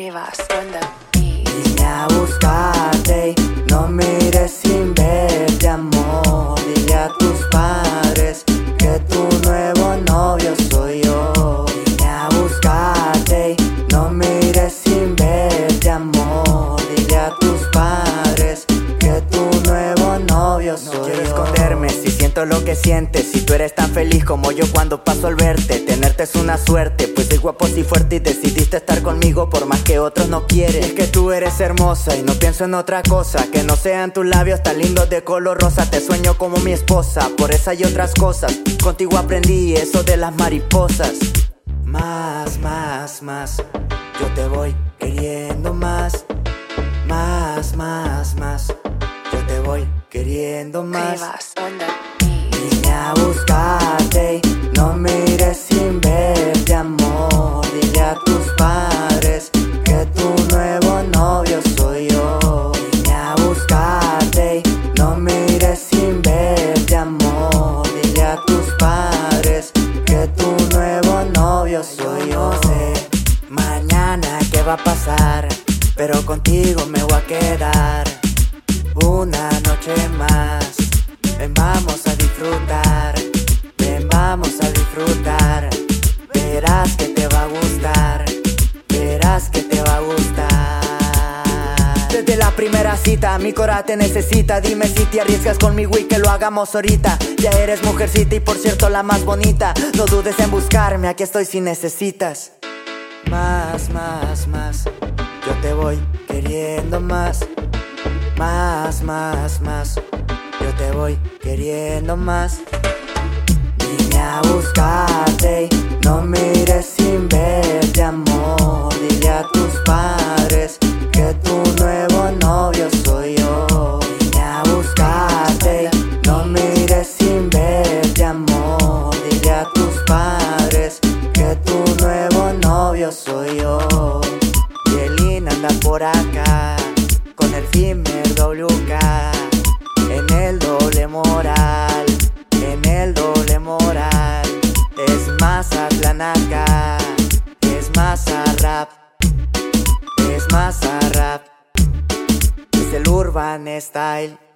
arriba, suelta. Y la. Soy yo. quiero esconderme si siento lo que sientes. Si tú eres tan feliz como yo cuando paso al verte. Tenerte es una suerte, pues soy guapo y fuerte y decidiste estar conmigo por más que otros no quieren. Es que tú eres hermosa y no pienso en otra cosa. Que no sean tus labios tan lindos de color rosa. Te sueño como mi esposa, por esa y otras cosas. Contigo aprendí eso de las mariposas. Más, más, más. Yo te voy queriendo más. Más, más, más. Yo te voy queriendo más. Beat. Vine a buscarte y no mires sin verte, amor. Dile a tus padres que tu nuevo novio soy yo. Vine a buscarte y no mires sin verte, amor. Dile a tus padres que tu nuevo novio soy yo. No sé mañana qué va a pasar, pero contigo me voy a quedar una noche más. Ven, vamos a disfrutar. Ven, vamos a disfrutar. Verás que te va a gustar. Verás que te va a gustar. Desde la primera cita, mi cora te necesita. Dime si te arriesgas conmigo y que lo hagamos ahorita. Ya eres mujercita y por cierto la más bonita. No dudes en buscarme, aquí estoy si necesitas. Más, más, más. Yo te voy queriendo más. Más, más, más. Yo te voy queriendo más. Vine a buscarte no mires sin verte, amor. Dile a tus padres que tu nuevo novio soy yo. Vine a buscarte no mires sin verte, amor. Dile a tus padres que tu nuevo novio soy yo. Y el anda por acá con el Fimer WK en el doble moral, en el doble moral. Es más atlanaca, es más a rap, es más a rap. Es el urban style.